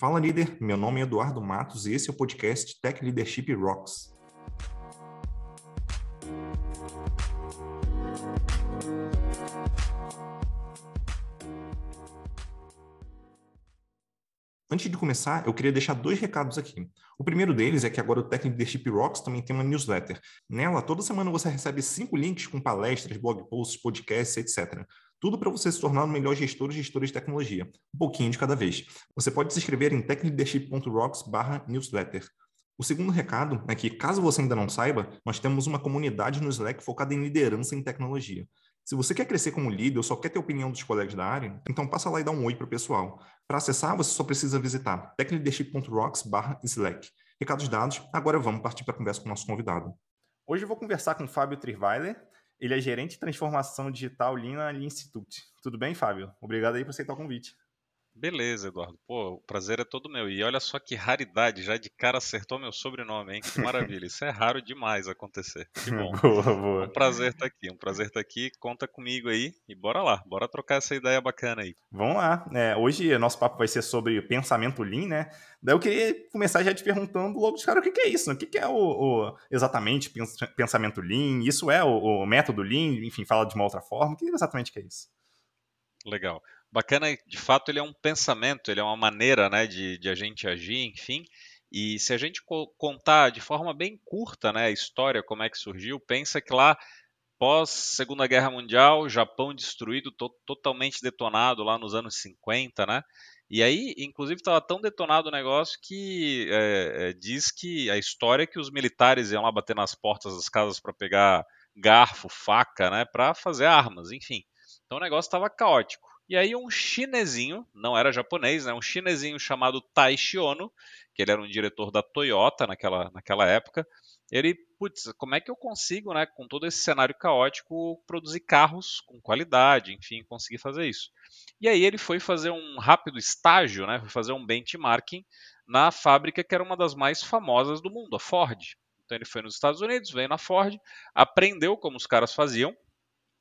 Fala líder, meu nome é Eduardo Matos e esse é o podcast Tech Leadership Rocks. Antes de começar, eu queria deixar dois recados aqui. O primeiro deles é que agora o Tech Leadership Rocks também tem uma newsletter. Nela, toda semana você recebe cinco links com palestras, blog posts, podcasts, etc. Tudo para você se tornar o melhor gestor ou gestora de tecnologia, um pouquinho de cada vez. Você pode se inscrever em techleadership.rocks/newsletter. O segundo recado é que, caso você ainda não saiba, nós temos uma comunidade no Slack focada em liderança em tecnologia. Se você quer crescer como líder ou só quer ter opinião dos colegas da área, então passa lá e dá um oi para o pessoal. Para acessar, você só precisa visitar techleadership.rocks/slack. Recados dados, agora vamos partir para a conversa com o nosso convidado. Hoje eu vou conversar com o Fábio Triweiler, ele é gerente de transformação digital Lean na Lean Institute. Tudo bem, Fábio? Obrigado aí por aceitar o convite. Beleza, Eduardo. Pô, o prazer é todo meu. E olha só que raridade, já de cara acertou meu sobrenome, hein? Que maravilha. Isso é raro demais acontecer. Que bom. boa, boa. Um prazer estar aqui, um prazer estar aqui. Conta comigo aí e bora lá, bora trocar essa ideia bacana aí. Vamos lá. É, hoje nosso papo vai ser sobre pensamento Lean, né? Daí eu queria começar já te perguntando logo de cara o que, que é isso, né? o que, que é o, o, exatamente pensamento Lean? Isso é o, o método Lean? Enfim, fala de uma outra forma. O que exatamente que é isso? Legal bacana, de fato, ele é um pensamento, ele é uma maneira né, de, de a gente agir, enfim. E se a gente contar de forma bem curta né, a história, como é que surgiu, pensa que lá, pós Segunda Guerra Mundial, Japão destruído, to totalmente detonado lá nos anos 50, né? E aí, inclusive, estava tão detonado o negócio que é, diz que a história é que os militares iam lá bater nas portas das casas para pegar garfo, faca, né, para fazer armas, enfim. Então o negócio estava caótico. E aí um chinesinho, não era japonês, né, um chinesinho chamado Taishi Ono, que ele era um diretor da Toyota naquela, naquela época, ele, putz, como é que eu consigo, né, com todo esse cenário caótico, produzir carros com qualidade, enfim, conseguir fazer isso. E aí ele foi fazer um rápido estágio, né, foi fazer um benchmarking na fábrica que era uma das mais famosas do mundo, a Ford. Então ele foi nos Estados Unidos, veio na Ford, aprendeu como os caras faziam,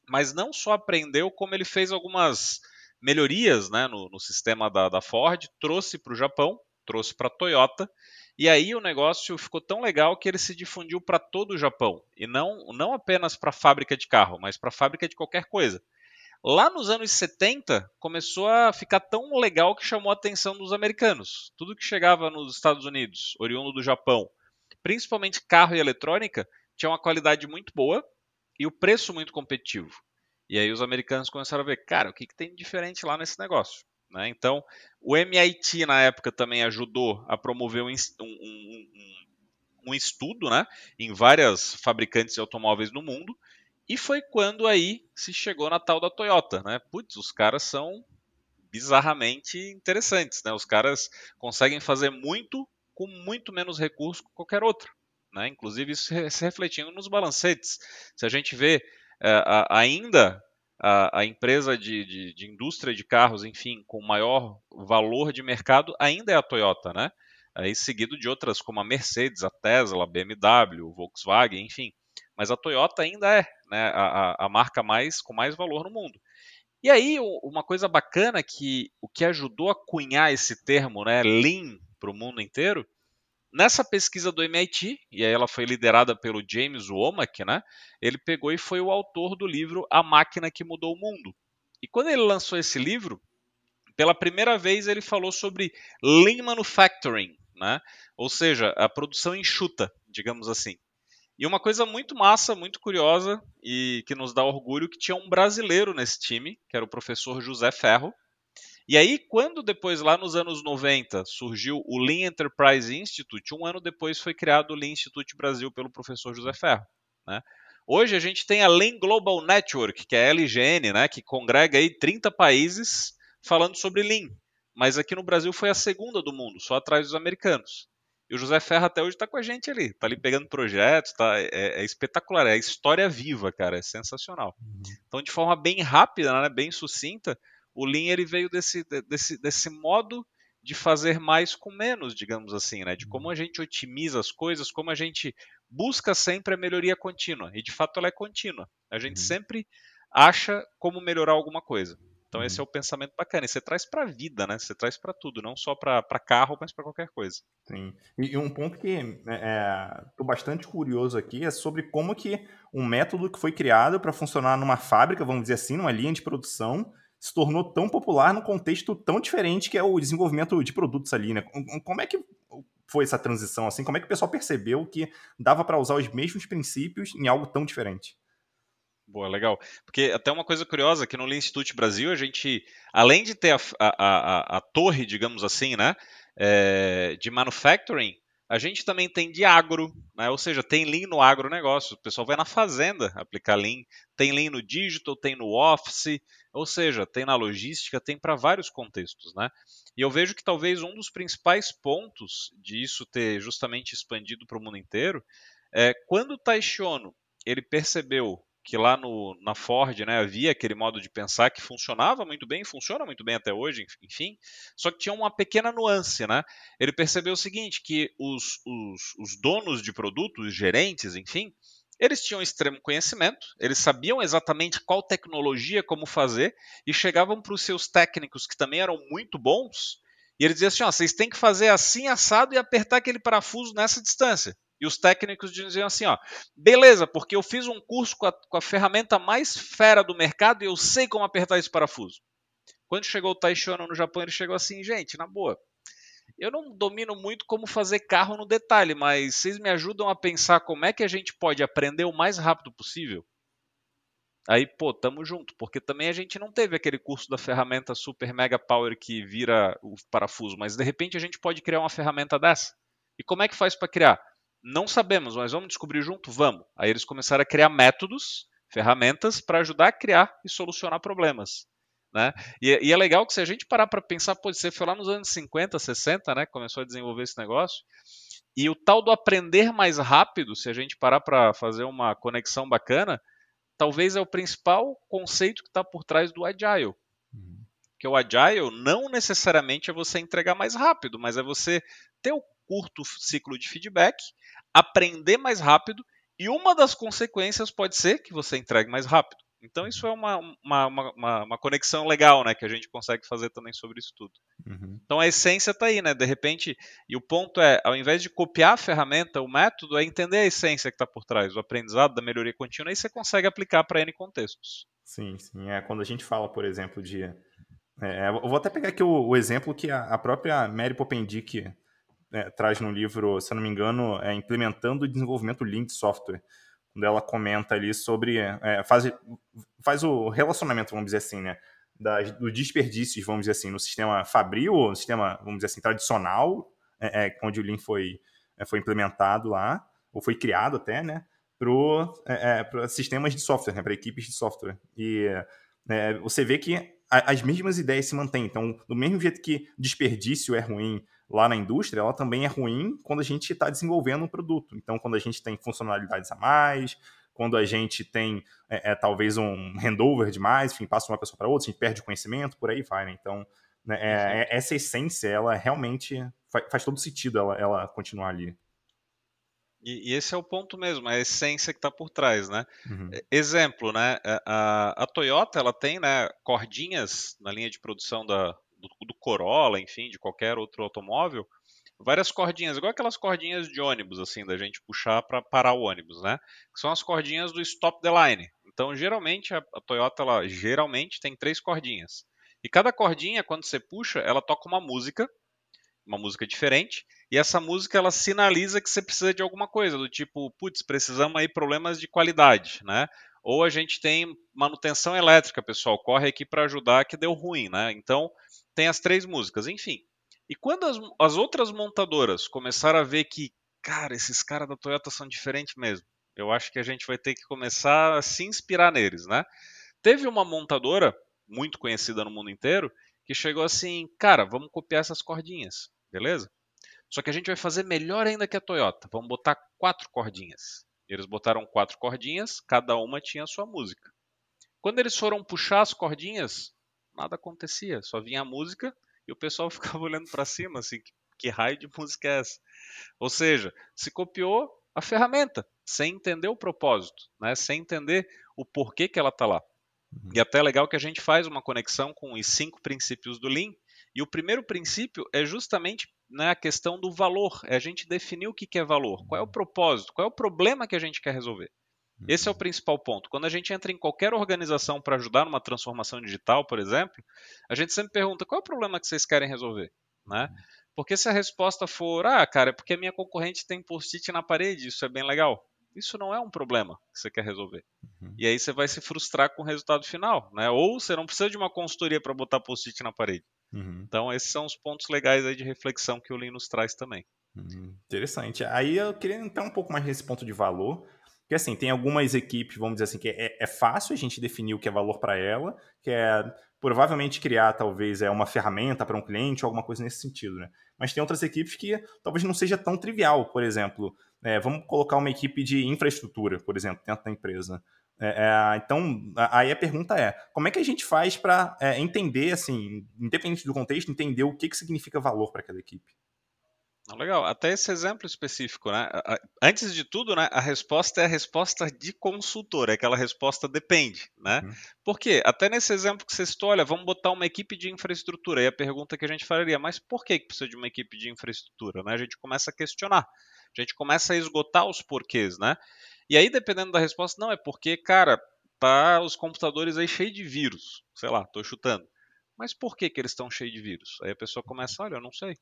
mas não só aprendeu, como ele fez algumas melhorias né, no, no sistema da, da Ford, trouxe para o Japão, trouxe para a Toyota, e aí o negócio ficou tão legal que ele se difundiu para todo o Japão, e não, não apenas para a fábrica de carro, mas para a fábrica de qualquer coisa. Lá nos anos 70, começou a ficar tão legal que chamou a atenção dos americanos. Tudo que chegava nos Estados Unidos, oriundo do Japão, principalmente carro e eletrônica, tinha uma qualidade muito boa e o preço muito competitivo. E aí os americanos começaram a ver, cara, o que, que tem de diferente lá nesse negócio? Né? Então, o MIT na época também ajudou a promover um, um, um, um estudo né, em várias fabricantes de automóveis no mundo, e foi quando aí se chegou na tal da Toyota. Né? Putz, os caras são bizarramente interessantes. Né? Os caras conseguem fazer muito com muito menos recurso que qualquer outro. Né? Inclusive, isso se refletindo nos balancetes. Se a gente vê ainda a, a empresa de, de, de, indústria de carros, enfim, com maior valor de mercado ainda é a Toyota, né? Aí seguido de outras como a Mercedes, a Tesla, a BMW, Volkswagen, enfim. Mas a Toyota ainda é né, a, a marca mais com mais valor no mundo. E aí, uma coisa bacana que o que ajudou a cunhar esse termo, né, Lean, para o mundo inteiro, Nessa pesquisa do MIT, e aí ela foi liderada pelo James Womack, né? Ele pegou e foi o autor do livro A Máquina que Mudou o Mundo. E quando ele lançou esse livro, pela primeira vez ele falou sobre lean manufacturing, né? Ou seja, a produção enxuta, digamos assim. E uma coisa muito massa, muito curiosa e que nos dá orgulho que tinha um brasileiro nesse time, que era o professor José Ferro, e aí, quando depois, lá nos anos 90, surgiu o Lean Enterprise Institute, um ano depois foi criado o Lean Institute Brasil pelo professor José Ferro. Né? Hoje a gente tem a Lean Global Network, que é a LGN, né, que congrega aí 30 países falando sobre Lean. Mas aqui no Brasil foi a segunda do mundo, só atrás dos americanos. E o José Ferro até hoje está com a gente ali, está ali pegando projetos, tá, é, é, espetacular, é história viva, cara, é sensacional. Uhum. Então, de forma bem rápida, né, bem sucinta, o Lean ele veio desse, desse, desse modo de fazer mais com menos, digamos assim, né? De como a gente otimiza as coisas, como a gente busca sempre a melhoria contínua. E de fato ela é contínua. A gente uhum. sempre acha como melhorar alguma coisa. Então uhum. esse é o pensamento bacana. E você traz para a vida, né? Você traz para tudo, não só para carro, mas para qualquer coisa. Sim. E, e um ponto que estou é, é bastante curioso aqui é sobre como que um método que foi criado para funcionar numa fábrica, vamos dizer assim, numa linha de produção, se tornou tão popular num contexto tão diferente que é o desenvolvimento de produtos ali, né? Como é que foi essa transição assim? Como é que o pessoal percebeu que dava para usar os mesmos princípios em algo tão diferente? Boa, legal. Porque até uma coisa curiosa, que no Lean Institute Brasil, a gente, além de ter a, a, a, a torre, digamos assim, né, é, de manufacturing, a gente também tem de agro, né? ou seja, tem Lean no agronegócio. O pessoal vai na fazenda aplicar Lean. Tem Lean no digital, tem no office, ou seja, tem na logística, tem para vários contextos. Né? E eu vejo que talvez um dos principais pontos de isso ter justamente expandido para o mundo inteiro é quando o Taishono ele percebeu que lá no, na Ford né, havia aquele modo de pensar que funcionava muito bem, funciona muito bem até hoje, enfim, só que tinha uma pequena nuance. Né? Ele percebeu o seguinte, que os, os, os donos de produtos, os gerentes, enfim, eles tinham extremo conhecimento, eles sabiam exatamente qual tecnologia, como fazer, e chegavam para os seus técnicos, que também eram muito bons, e eles diziam assim: ó, vocês têm que fazer assim, assado e apertar aquele parafuso nessa distância. E os técnicos diziam assim, ó, beleza, porque eu fiz um curso com a, com a ferramenta mais fera do mercado e eu sei como apertar esse parafuso. Quando chegou o Taishono no Japão, ele chegou assim, gente, na boa, eu não domino muito como fazer carro no detalhe, mas vocês me ajudam a pensar como é que a gente pode aprender o mais rápido possível? Aí, pô, tamo junto, porque também a gente não teve aquele curso da ferramenta super mega power que vira o parafuso, mas de repente a gente pode criar uma ferramenta dessa. E como é que faz para criar? Não sabemos, mas vamos descobrir junto? Vamos. Aí eles começaram a criar métodos, ferramentas para ajudar a criar e solucionar problemas. Né? E, e, é legal que se a gente parar para pensar, pode ser, foi lá nos anos 50, 60, né, começou a desenvolver esse negócio, e o tal do aprender mais rápido, se a gente parar para fazer uma conexão bacana, talvez é o principal conceito que está por trás do Agile. Uhum. Que o Agile não necessariamente é você entregar mais rápido, mas é você ter o curto ciclo de feedback, aprender mais rápido e uma das consequências pode ser que você entregue mais rápido. Então isso é uma, uma, uma, uma conexão legal, né, que a gente consegue fazer também sobre isso tudo. Uhum. Então a essência está aí, né? De repente, e o ponto é, ao invés de copiar a ferramenta, o método é entender a essência que está por trás, o aprendizado da melhoria contínua, e você consegue aplicar para N contextos. Sim, sim. É quando a gente fala, por exemplo, de. É, eu vou até pegar aqui o, o exemplo que a, a própria Mary Popendick é, traz no livro, se não me engano, é Implementando o Desenvolvimento Lean de Software, quando ela comenta ali sobre, é, faz, faz o relacionamento, vamos dizer assim, né, das, do desperdícios, vamos dizer assim, no sistema Fabril, no sistema, vamos dizer assim, tradicional, é, é onde o Lean foi, é, foi implementado lá, ou foi criado até, né, para sistemas de software, né, para equipes de software. E você vê que as mesmas ideias se mantêm. Então, do mesmo jeito que desperdício é ruim lá na indústria, ela também é ruim quando a gente está desenvolvendo um produto. Então, quando a gente tem funcionalidades a mais, quando a gente tem é, é, talvez um handover demais, enfim, passa uma pessoa para outra, a gente perde conhecimento, por aí vai. Né? Então, né, é, é, essa essência, ela realmente faz, faz todo sentido ela, ela continuar ali. E, e, esse é o ponto mesmo, a essência que está por trás, né? Uhum. Exemplo, né? A, a, Toyota ela tem né, cordinhas na linha de produção da, do, do Corolla, enfim, de qualquer outro automóvel, várias cordinhas, igual aquelas cordinhas de ônibus, assim, da gente puxar para parar o ônibus, né? Que são as cordinhas do stop the line. Então, geralmente, a, a, Toyota, ela geralmente tem três cordinhas. E cada cordinha, quando você puxa, ela toca uma música, uma música diferente, e essa música, ela sinaliza que você precisa de alguma coisa, do tipo, putz, precisamos aí problemas de qualidade, né? Ou a gente tem manutenção elétrica, pessoal, corre aqui para ajudar que deu ruim, né? Então, tem as três músicas, enfim. E quando as, as outras montadoras começaram a ver que, cara, esses caras da Toyota são diferentes mesmo, eu acho que a gente vai ter que começar a se inspirar neles, né? Teve uma montadora muito conhecida no mundo inteiro que chegou assim, cara, vamos copiar essas cordinhas, beleza? Só que a gente vai fazer melhor ainda que a Toyota. Vamos botar quatro cordinhas. Eles botaram quatro cordinhas, cada uma tinha a sua música. Quando eles foram puxar as cordinhas, nada acontecia, só vinha a música e o pessoal ficava olhando para cima, assim, que, que raio de música é essa? Ou seja, se copiou a ferramenta, sem entender o propósito, né? sem entender o porquê que ela está lá. Uhum. E até é legal que a gente faz uma conexão com os cinco princípios do Lean. E o primeiro princípio é justamente né, a questão do valor. É a gente definir o que, que é valor, qual é o propósito, qual é o problema que a gente quer resolver. Esse é o principal ponto. Quando a gente entra em qualquer organização para ajudar numa transformação digital, por exemplo, a gente sempre pergunta qual é o problema que vocês querem resolver, né? Porque se a resposta for, ah, cara, é porque a minha concorrente tem post-it na parede, isso é bem legal. Isso não é um problema que você quer resolver. Uhum. E aí você vai se frustrar com o resultado final, né? Ou você não precisa de uma consultoria para botar post-it na parede. Uhum. Então esses são os pontos legais aí de reflexão que o Lean nos traz também. Uhum. Interessante. Aí eu queria entrar um pouco mais nesse ponto de valor, porque assim, tem algumas equipes, vamos dizer assim, que é, é fácil a gente definir o que é valor para ela, que é provavelmente criar talvez é uma ferramenta para um cliente ou alguma coisa nesse sentido, né? Mas tem outras equipes que talvez não seja tão trivial, por exemplo, é, vamos colocar uma equipe de infraestrutura, por exemplo, dentro da empresa. É, é, então, aí a pergunta é, como é que a gente faz para é, entender, assim, independente do contexto, entender o que, que significa valor para aquela equipe? Legal, até esse exemplo específico, né? Antes de tudo, né, a resposta é a resposta de consultor, é aquela resposta depende, né? Uhum. Por quê? Até nesse exemplo que você citou, olha, vamos botar uma equipe de infraestrutura. E a pergunta que a gente faria, mas por que precisa de uma equipe de infraestrutura? Né? A gente começa a questionar, a gente começa a esgotar os porquês, né? E aí, dependendo da resposta, não, é porque, cara, tá os computadores aí cheios de vírus. Sei lá, tô chutando. Mas por que, que eles estão cheios de vírus? Aí a pessoa começa, olha, eu não sei.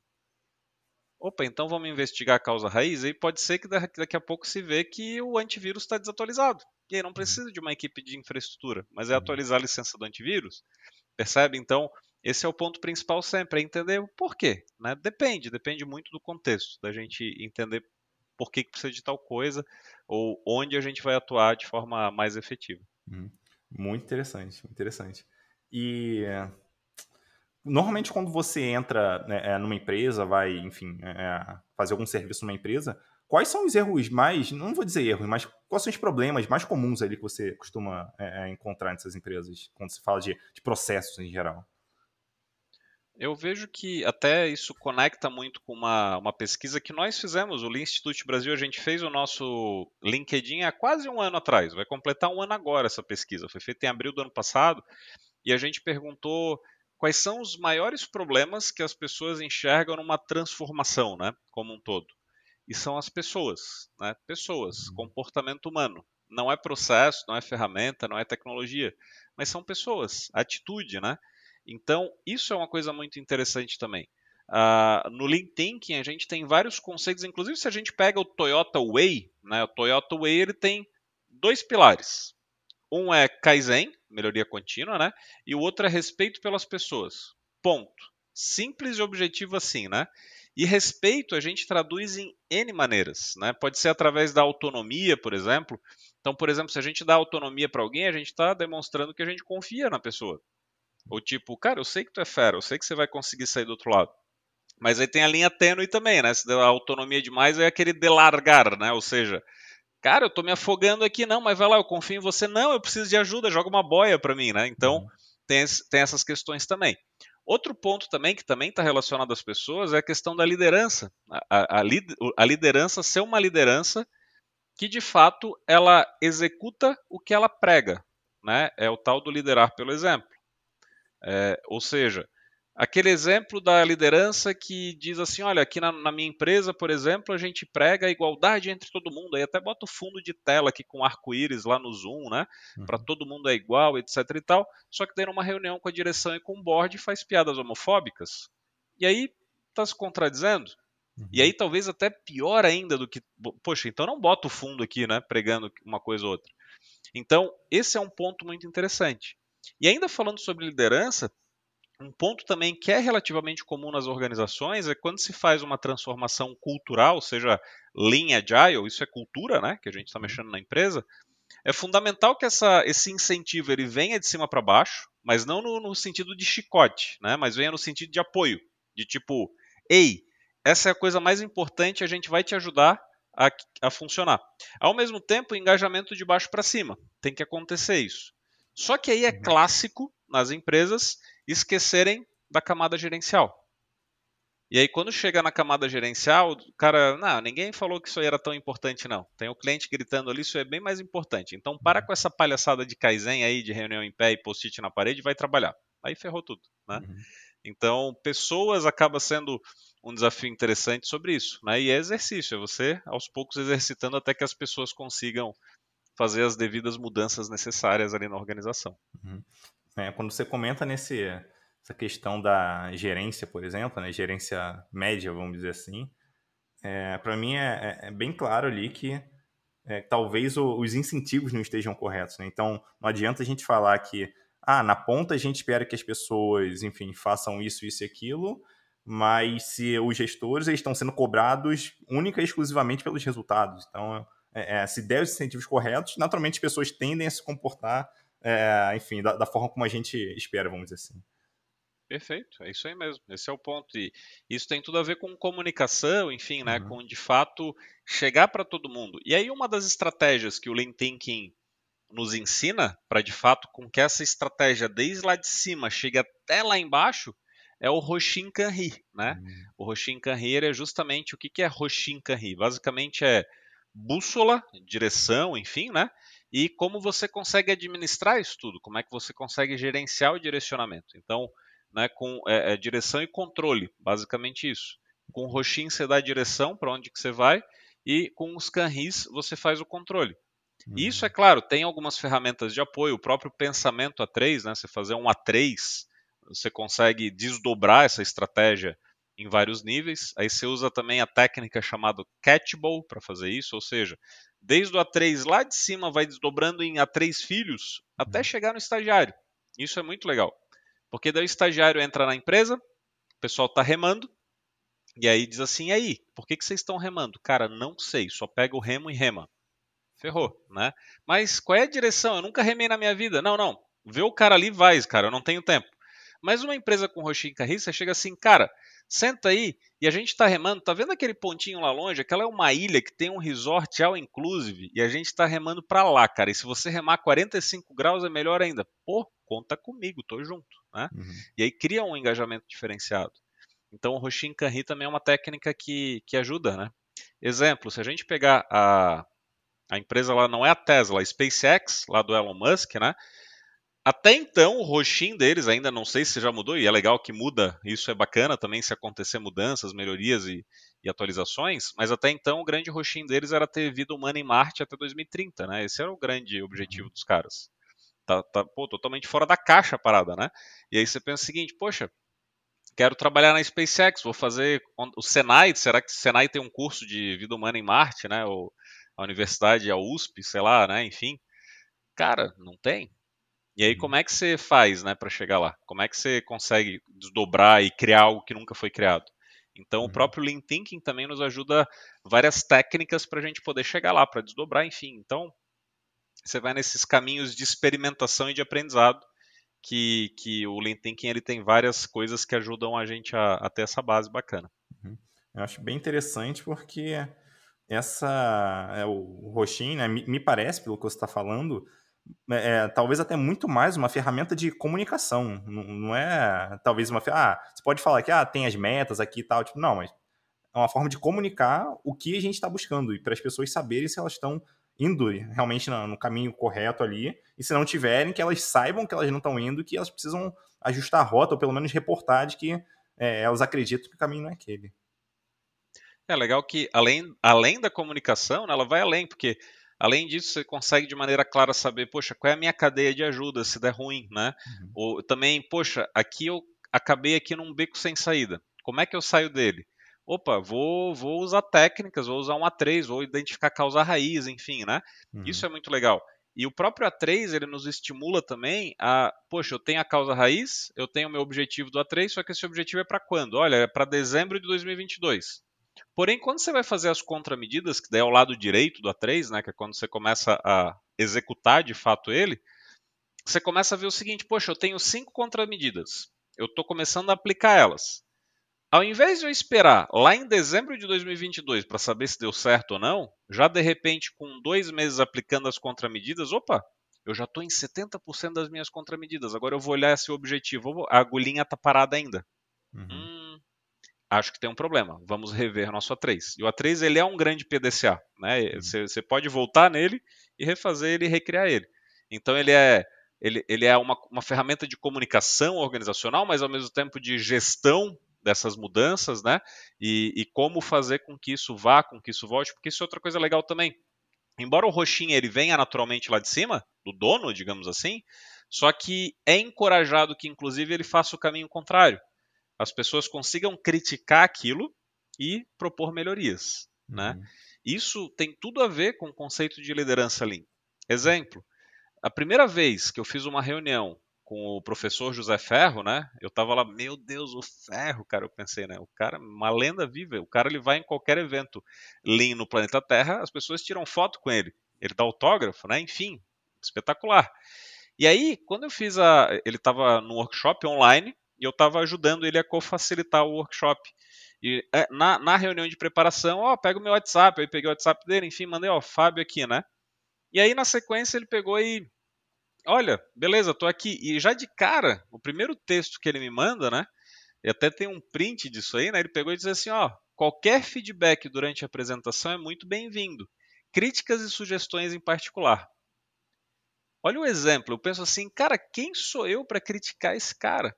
Opa, então vamos investigar a causa raiz e pode ser que daqui a pouco se vê que o antivírus está desatualizado. E aí não uhum. precisa de uma equipe de infraestrutura, mas é uhum. atualizar a licença do antivírus. Percebe? Então, esse é o ponto principal sempre, é entender o porquê. Né? Depende, depende muito do contexto, da gente entender por que, que precisa de tal coisa ou onde a gente vai atuar de forma mais efetiva. Uhum. Muito interessante, interessante. E normalmente quando você entra né, é, numa empresa, vai, enfim, é, é, fazer algum serviço numa empresa, quais são os erros mais, não vou dizer erros, mas quais são os problemas mais comuns ali que você costuma é, é, encontrar nessas empresas, quando se fala de, de processos em geral? Eu vejo que até isso conecta muito com uma, uma pesquisa que nós fizemos, o Lean Institute Brasil, a gente fez o nosso LinkedIn há quase um ano atrás, vai completar um ano agora essa pesquisa, foi feita em abril do ano passado, e a gente perguntou quais são os maiores problemas que as pessoas enxergam numa transformação, né, como um todo. E são as pessoas, né? Pessoas, uhum. comportamento humano. Não é processo, não é ferramenta, não é tecnologia, mas são pessoas, atitude, né? Então, isso é uma coisa muito interessante também. Uh, no Lean Thinking, a gente tem vários conceitos, inclusive se a gente pega o Toyota Way, né, o Toyota Way ele tem dois pilares. Um é Kaizen, melhoria contínua, né? E o outro é respeito pelas pessoas. Ponto. Simples e objetivo assim, né? E respeito a gente traduz em N maneiras, né? Pode ser através da autonomia, por exemplo. Então, por exemplo, se a gente dá autonomia para alguém, a gente está demonstrando que a gente confia na pessoa. Ou tipo, cara, eu sei que tu é fera, eu sei que você vai conseguir sair do outro lado. Mas aí tem a linha tênue também, né? Se der autonomia demais, é aquele delargar, né? Ou seja, cara, eu tô me afogando aqui, não, mas vai lá, eu confio em você, não, eu preciso de ajuda, joga uma boia para mim, né? Então, uhum. tem, tem essas questões também. Outro ponto também, que também está relacionado às pessoas, é a questão da liderança. A, a, a, liderança ser uma liderança que, de fato, ela executa o que ela prega. Né? É o tal do liderar pelo exemplo. É, ou seja, Aquele exemplo da liderança que diz assim: olha, aqui na, na, minha empresa, por exemplo, a gente prega a igualdade entre todo mundo. Aí até bota o fundo de tela aqui com arco-íris lá no Zoom, né? Uhum. Para todo mundo é igual, etc e tal. Só que daí numa reunião com a direção e com o board faz piadas homofóbicas. E aí está se contradizendo. Uhum. E aí talvez até pior ainda do que. Poxa, então não bota o fundo aqui, né? Pregando uma coisa ou outra. Então, esse é um ponto muito interessante. E ainda falando sobre liderança, um ponto também que é relativamente comum nas organizações é quando se faz uma transformação cultural, seja Lean Agile, isso é cultura, né, que a gente está uhum. mexendo na empresa, é fundamental que essa, esse incentivo ele venha de cima para baixo, mas não no, no, sentido de chicote, né, mas venha no sentido de apoio, de tipo, ei, essa é a coisa mais importante, a gente vai te ajudar a, a funcionar. Ao mesmo tempo, engajamento de baixo para cima, tem que acontecer isso. Só que aí é uhum. clássico nas empresas esquecerem da camada gerencial. E aí, quando chega na camada gerencial, o cara, não, ninguém falou que isso aí era tão importante, não. Tem o cliente gritando ali, isso é bem mais importante. Então, para com essa palhaçada de Kaizen aí, de reunião em pé e post-it na parede vai trabalhar. Aí ferrou tudo, né? Uhum. Então, pessoas acaba sendo um desafio interessante sobre isso, né? E é exercício, é você aos poucos exercitando até que as pessoas consigam fazer as devidas mudanças necessárias ali na organização. Uhum. É, quando você comenta nesse essa questão da gerência, por exemplo, né, gerência média, vamos dizer assim, é, para mim é, é, é, bem claro ali que é, talvez o, os incentivos não estejam corretos. Né? Então, não adianta a gente falar que ah, na ponta a gente espera que as pessoas, enfim, façam isso, isso e aquilo, mas se os gestores eles estão sendo cobrados única e exclusivamente pelos resultados. Então, é, é, se der os incentivos corretos, naturalmente as pessoas tendem a se comportar, é, enfim, da, da, forma como a gente espera, vamos dizer assim. Perfeito, é isso aí mesmo. Esse é o ponto. E isso tem tudo a ver com comunicação, enfim, né? Uhum. Com de fato chegar para todo mundo. E aí, uma das estratégias que o Lean Thinking nos ensina para de fato com que essa estratégia desde lá de cima chegue até lá embaixo é o Roshin Kanri, né? Uhum. O Roshin Kanri é justamente o que, que é Roshin Kanri? Basicamente é bússola, direção, enfim, né? E como você consegue administrar isso tudo, como é que você consegue gerenciar o direcionamento. Então, né, com é, é, direção e controle, basicamente isso. Com o roxinho você dá a direção para onde que você vai e com os canris você faz o controle. Uhum. Isso, é claro, tem algumas ferramentas de apoio, o próprio pensamento A3, né, você fazer um A3, você consegue desdobrar essa estratégia em vários níveis. Aí você usa também a técnica chamada catchable para fazer isso, ou seja, desde o A3 lá de cima vai desdobrando em A3 filhos até uhum. chegar no estagiário. Isso é muito legal. Porque daí o estagiário entra na empresa, o pessoal está remando, e aí diz assim: aí, por que, que vocês estão remando? Cara, não sei, só pega o remo e rema. Ferrou, né? Mas qual é a direção? Eu nunca remei na minha vida. Não, não. Vê o cara ali vai, cara, eu não tenho tempo. Mas uma empresa com roxinho carris, você chega assim, cara, senta aí e a gente está remando. Tá vendo aquele pontinho lá longe? Aquela é uma ilha que tem um resort all inclusive e a gente está remando para lá, cara. E se você remar 45 graus é melhor ainda. Pô, conta comigo, tô junto, né? Uhum. E aí cria um engajamento diferenciado. Então o Roshin Kanri também é uma técnica que, que ajuda, né? Exemplo, se a gente pegar a, a empresa lá, não é a Tesla, a SpaceX, lá do Elon Musk, né? Até então, o roxinho deles, ainda não sei se já mudou, e é legal que muda, isso é bacana também se acontecer mudanças, melhorias e, e atualizações, mas até então o grande roxinho deles era ter vida humana em Marte até 2030, né? Esse era o grande objetivo uhum. dos caras. Tá, tá pô, totalmente fora da caixa a parada, né? E aí você pensa o seguinte, poxa, quero trabalhar na SpaceX, vou fazer o Senai, será que o Senai tem um curso de vida humana em Marte, né? Ou a universidade, a USP, sei lá, né? Enfim. Cara, não tem. E aí, uhum. como é que você faz né, para chegar lá? Como é que você consegue desdobrar e criar algo que nunca foi criado? Então, uhum. o próprio Lean Thinking também nos ajuda várias técnicas para a gente poder chegar lá, para desdobrar, enfim. Então, você vai nesses caminhos de experimentação e de aprendizado, que, que o Lean Thinking ele tem várias coisas que ajudam a gente a, a ter essa base bacana. Uhum. Eu acho bem interessante porque essa é o Roxin, né, me, me parece, pelo que você está falando, é, é, talvez até muito mais uma ferramenta de comunicação. Não, não é talvez uma. Ah, você pode falar que ah, tem as metas aqui e tal. Tipo, não, mas é uma forma de comunicar o que a gente está buscando e para as pessoas saberem se elas estão indo realmente no, no, caminho correto ali. E se não tiverem, que elas saibam que elas não estão indo, que elas precisam ajustar a rota ou pelo menos reportar de que é, elas acreditam que o caminho não é aquele. É legal que além, além da comunicação, né, ela vai além, porque Além disso, você consegue de maneira clara saber, poxa, qual é a minha cadeia de ajuda se der ruim, né? Uhum. Ou também, poxa, aqui eu acabei aqui num beco sem saída. Como é que eu saio dele? Opa, vou, vou usar técnicas, vou usar um A3, vou identificar causa raiz, enfim, né? Uhum. Isso é muito legal. E o próprio A3, ele nos estimula também a, poxa, eu tenho a causa raiz, eu tenho o meu objetivo do A3, só que esse objetivo é para quando? Olha, é para dezembro de 2022. Porém, quando você vai fazer as contramedidas, que daí é o lado direito do A3, né, que é quando você começa a executar de fato ele, você começa a ver o seguinte: poxa, eu tenho cinco contramedidas, eu estou começando a aplicar elas. Ao invés de eu esperar lá em dezembro de 2022 para saber se deu certo ou não, já de repente, com dois meses aplicando as contramedidas, opa, eu já estou em 70% das minhas contramedidas. Agora eu vou olhar esse objetivo. A agulhinha está parada ainda. Uhum. Hum, acho que tem um problema, vamos rever nosso A3. E o A3 ele é um grande PDCA, né? Você, você pode voltar nele e refazer ele e recriar ele. Então ele é ele, ele é uma, uma ferramenta de comunicação organizacional, mas ao mesmo tempo de gestão dessas mudanças, né? E, e, como fazer com que isso vá, com que isso volte, porque isso é outra coisa legal também. Embora o roxinho ele venha naturalmente lá de cima, do dono, digamos assim, só que é encorajado que inclusive ele faça o caminho contrário. As pessoas consigam criticar aquilo e propor melhorias, né? uhum. Isso tem tudo a ver com o conceito de liderança Lean. Exemplo, a primeira vez que eu fiz uma reunião com o professor José Ferro, né? Eu tava lá, meu Deus, o Ferro, cara, eu pensei, né? O cara, uma lenda viva, o cara ele vai em qualquer evento Lean no planeta Terra, as pessoas tiram foto com ele, ele dá autógrafo, né? Enfim, espetacular. E aí, quando eu fiz a, ele estava no workshop online e eu estava ajudando ele a co-facilitar o workshop. E é, na, na reunião de preparação, ó, pega o meu WhatsApp, aí peguei o WhatsApp dele, enfim, mandei, ó, Fábio aqui, né? E aí na sequência ele pegou e olha, beleza, tô aqui. E já de cara, o primeiro texto que ele me manda, né? E até tem um print disso aí, né? Ele pegou e disse assim, ó, qualquer feedback durante a apresentação é muito bem-vindo. Críticas e sugestões em particular. Olha o exemplo, eu penso assim, cara, quem sou eu para criticar esse cara?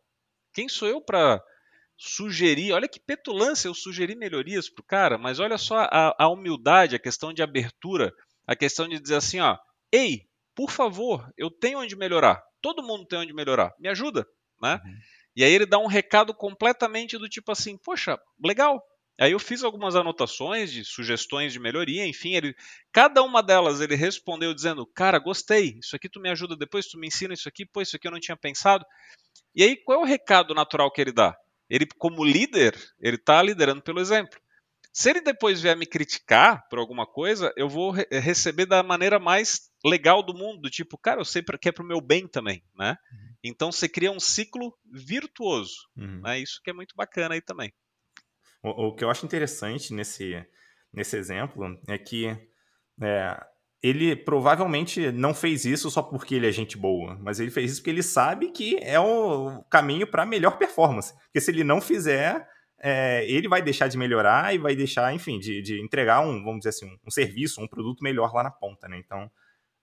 Quem sou eu para sugerir? Olha que petulância eu sugerir melhorias pro cara, mas olha só a, a humildade, a questão de abertura, a questão de dizer assim, ó, ei, por favor, eu tenho onde melhorar. Todo mundo tem onde melhorar. Me ajuda, né? Uhum. E aí ele dá um recado completamente do tipo assim, poxa, legal. Aí eu fiz algumas anotações de sugestões de melhoria, enfim, ele, cada uma delas ele respondeu dizendo, cara, gostei, isso aqui tu me ajuda depois, tu me ensina isso aqui, pô, isso aqui eu não tinha pensado. E aí qual é o recado natural que ele dá? Ele, como líder, ele está liderando pelo exemplo. Se ele depois vier me criticar por alguma coisa, eu vou re receber da maneira mais legal do mundo, do tipo, cara, eu sei que é pro meu bem também, né? Uhum. Então você cria um ciclo virtuoso, uhum. né? Isso que é muito bacana aí também. O, o, que eu acho interessante nesse, nesse exemplo é que é, ele provavelmente não fez isso só porque ele é gente boa, mas ele fez isso porque ele sabe que é o caminho para melhor performance. Porque se ele não fizer, é, ele vai deixar de melhorar e vai deixar, enfim, de, de entregar um, vamos dizer assim, um, um, serviço, um produto melhor lá na ponta, né? Então,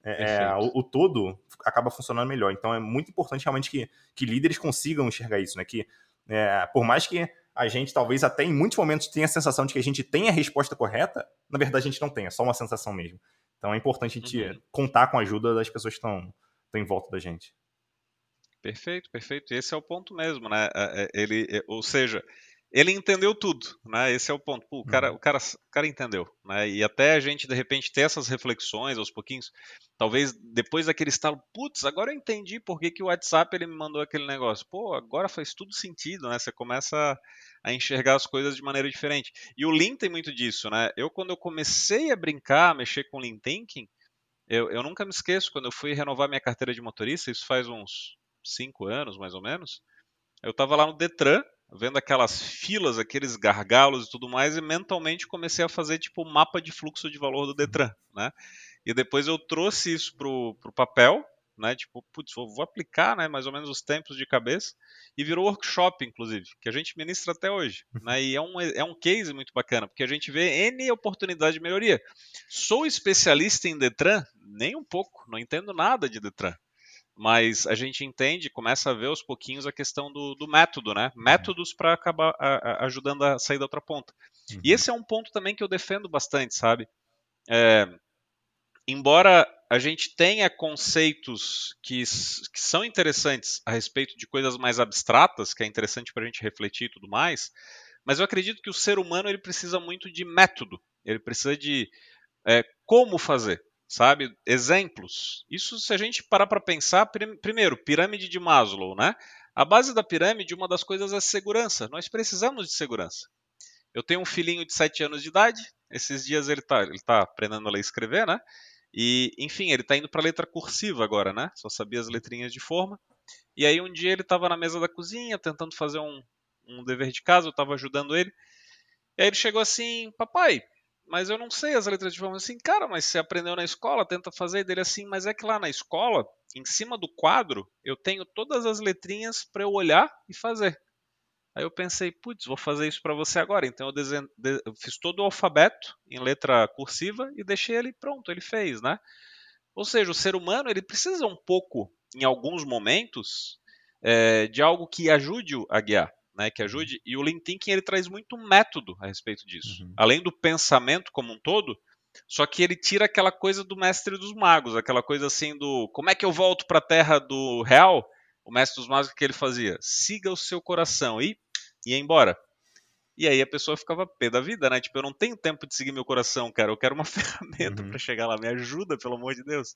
é, é o, o, todo acaba funcionando melhor. Então, é muito importante realmente que, que líderes consigam enxergar isso, né? Que é, por mais que a gente talvez até em muitos momentos tenha a sensação de que a gente tem a resposta correta, na verdade a gente não tem, é só uma sensação mesmo. Então é importante a gente uhum. contar com a ajuda das pessoas que estão, estão em volta da gente. Perfeito, perfeito. Esse é o ponto mesmo, né? É, é, ele, ou seja, ele entendeu tudo, né? Esse é o ponto. Pô, o, cara, uhum. o, cara, o cara entendeu, né? E até a gente, de repente, ter essas reflexões aos pouquinhos, talvez depois daquele estalo, putz, agora eu entendi por que, que o WhatsApp ele me mandou aquele negócio. Pô, agora faz tudo sentido, né? Você começa a enxergar as coisas de maneira diferente. E o Lean tem muito disso, né? Eu, quando eu comecei a brincar, a mexer com Lean Thinking, eu, eu nunca me esqueço, quando eu fui renovar minha carteira de motorista, isso faz uns cinco anos, mais ou menos, eu estava lá no Detran, vendo aquelas filas, aqueles gargalos e tudo mais, e mentalmente comecei a fazer tipo um mapa de fluxo de valor do Detran, né? E depois eu trouxe isso pro, pro papel, né? Tipo, putz, vou, vou, aplicar, né? Mais ou menos os tempos de cabeça e virou workshop, inclusive, que a gente ministra até hoje, né? E é um, é um case muito bacana, porque a gente vê N oportunidade de melhoria. Sou especialista em Detran? Nem um pouco, não entendo nada de Detran mas a gente entende, começa a ver aos pouquinhos a questão do, do método, né? Uhum. Métodos para acabar a, a, ajudando a sair da outra ponta. Uhum. E esse é um ponto também que eu defendo bastante, sabe? É, embora a gente tenha conceitos que, que são interessantes a respeito de coisas mais abstratas, que é interessante para a gente refletir e tudo mais, mas eu acredito que o ser humano ele precisa muito de método, ele precisa de é, como fazer sabe? Exemplos. Isso se a gente parar para pensar, primeiro, pirâmide de Maslow, né? A base da pirâmide, uma das coisas é segurança. Nós precisamos de segurança. Eu tenho um filhinho de 7 anos de idade, esses dias ele está ele tá aprendendo a ler e escrever, né? E, enfim, ele está indo para letra cursiva agora, né? Só sabia as letrinhas de forma. E aí um dia ele estava na mesa da cozinha, tentando fazer um, um dever de casa, eu estava ajudando ele. E aí ele chegou assim, papai, mas eu não sei as letras de forma assim, cara, mas você aprendeu na escola, tenta fazer dele assim, mas é que lá na escola, em cima do quadro, eu tenho todas as letrinhas para eu olhar e fazer. Aí eu pensei, putz, vou fazer isso para você agora. Então eu, desen... eu, fiz todo o alfabeto em letra cursiva e deixei ele pronto, ele fez, né? Ou seja, o ser humano ele precisa um pouco, em alguns momentos, é, de algo que ajude-o a guiar, né? Que ajude. E o Lean Thinking ele traz muito método a respeito disso. Uhum. Além do pensamento como um todo, só que ele tira aquela coisa do mestre dos magos, aquela coisa assim do como é que eu volto para a terra do real? O mestre dos magos o que ele fazia? Siga o seu coração e ia embora. E aí a pessoa ficava pé da vida, né? Tipo, eu não tenho tempo de seguir meu coração, cara. Eu quero uma ferramenta uhum. para chegar lá. Me ajuda, pelo amor de Deus.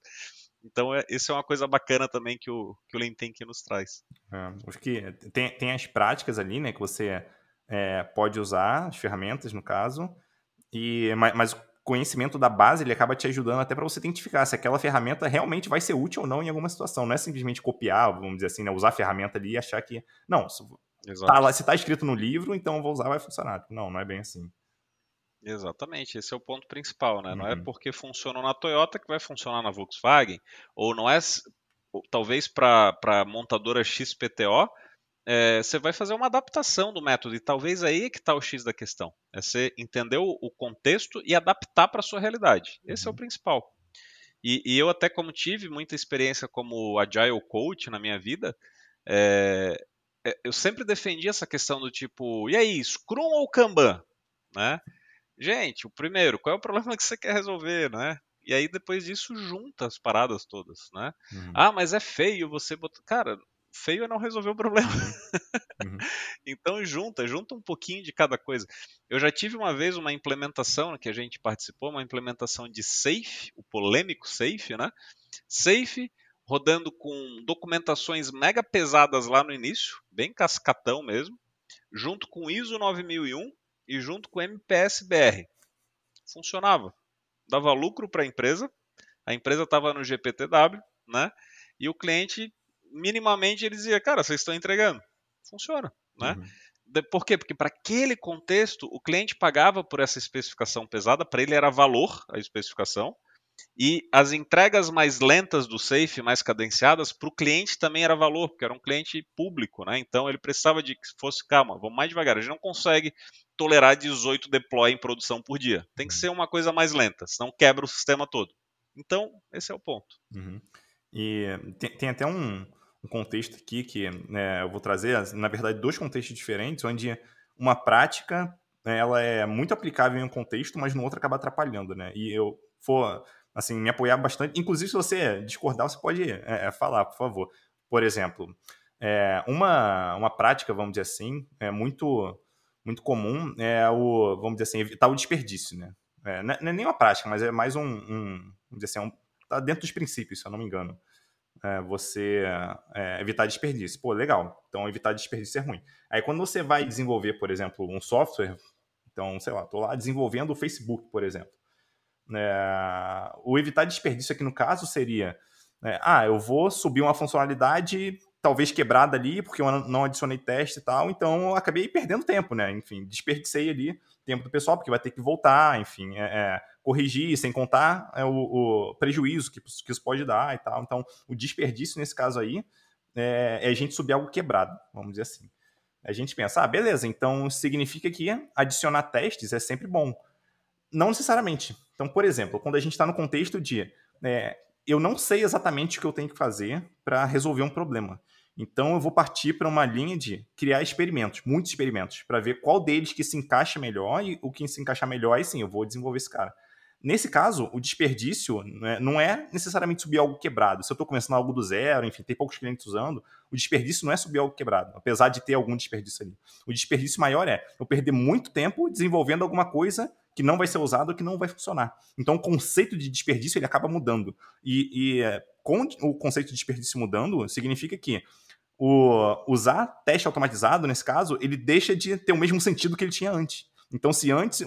Então, é, isso é uma coisa bacana também que o, que o Lean Thinking nos traz. É, acho que tem, tem as práticas ali, né? Que você é, pode usar, as ferramentas, no caso. E, mas, mas o conhecimento da base, ele acaba te ajudando até para você identificar se aquela ferramenta realmente vai ser útil ou não em alguma situação. Não é simplesmente copiar, vamos dizer assim, né? Usar a ferramenta ali e achar que... Não, Tá lá, se está escrito no livro, então eu vou usar, vai funcionar. Não, não é bem assim. Exatamente, esse é o ponto principal, né? Uhum. Não é uhum. porque funciona na Toyota que vai funcionar na Volkswagen, ou não é, talvez para a montadora XPTO, é, você vai fazer uma adaptação do método, e talvez aí é que está o X da questão. É você entender o, o contexto e adaptar para a sua realidade. Esse uhum. é o uhum. principal. E, e, eu até como tive muita experiência como Agile Coach na minha vida, é, é, eu sempre defendi essa questão do tipo, e aí, Scrum ou Kanban? Né? Gente, o primeiro, qual é o problema que você quer resolver, né? E aí depois disso junta as paradas todas, né? Uhum. Ah, mas é feio você botar. Cara, feio é não resolver o problema. Uhum. então junta, junta um pouquinho de cada coisa. Eu já tive uma vez uma implementação que a gente participou, uma implementação de Safe, o polêmico Safe, né? Safe rodando com documentações mega pesadas lá no início, bem cascatão mesmo, junto com ISO 9001 e junto com MPS-BR. Funcionava. Dava lucro para a empresa, a empresa estava no GPTW, né? E o cliente, minimamente, ele dizia, cara, vocês estão entregando. Funciona, né? Uhum. Por quê? Porque para aquele contexto, o cliente pagava por essa especificação pesada, para ele era valor a especificação, e as entregas mais lentas do Safe, mais cadenciadas, para o cliente também era valor, porque era um cliente público, né? Então ele precisava de que fosse, calma, vamos mais devagar. A gente não consegue tolerar 18 deploy em produção por dia. Tem que uhum. ser uma coisa mais lenta, senão quebra o sistema todo. Então, esse é o ponto. Uhum. E tem, tem, até um, um, contexto aqui que né, eu vou trazer, na verdade, dois contextos diferentes, onde uma prática né, ela é muito aplicável em um contexto, mas no outro acaba atrapalhando, né? E eu for assim, me apoiar bastante. Inclusive, se você discordar, você pode é, é, falar, por favor. Por exemplo, é, uma, uma prática, vamos dizer assim, é muito, muito comum é o, vamos dizer assim, evitar o desperdício, né? É, não é nem uma prática, mas é mais um, um vamos dizer assim, um, tá dentro dos princípios, se eu não me engano. É, você é, evitar desperdício. Pô, legal. Então, evitar desperdício é ruim. Aí, quando você vai desenvolver, por exemplo, um software, então, sei lá, estou lá desenvolvendo o Facebook, por exemplo. É, o evitar desperdício aqui no caso seria: é, ah, eu vou subir uma funcionalidade talvez quebrada ali, porque eu não adicionei teste e tal, então eu acabei perdendo tempo, né? Enfim, desperdicei ali tempo do pessoal, porque vai ter que voltar, enfim, é, é, corrigir, sem contar é, o, o, prejuízo que, que isso pode dar e tal. Então, o desperdício nesse caso aí é, é a gente subir algo quebrado, vamos dizer assim. A gente pensa, ah, beleza, então significa que adicionar testes é sempre bom. Não necessariamente. Então, por exemplo, quando a gente está no contexto de é, eu não sei exatamente o que eu tenho que fazer para resolver um problema. Então, eu vou partir para uma linha de criar experimentos, muitos experimentos, para ver qual deles que se encaixa melhor e o que se encaixar melhor, aí sim, eu vou desenvolver esse cara. Nesse caso, o desperdício né, não é necessariamente subir algo quebrado. Se eu estou começando algo do zero, enfim, tem poucos clientes usando, o desperdício não é subir algo quebrado, apesar de ter algum desperdício ali. O desperdício maior é eu perder muito tempo desenvolvendo alguma coisa que não vai ser usado, que não vai funcionar. Então, o conceito de desperdício ele acaba mudando. E, e é, com o conceito de desperdício mudando, significa que o, usar teste automatizado, nesse caso, ele deixa de ter o mesmo sentido que ele tinha antes. Então, se antes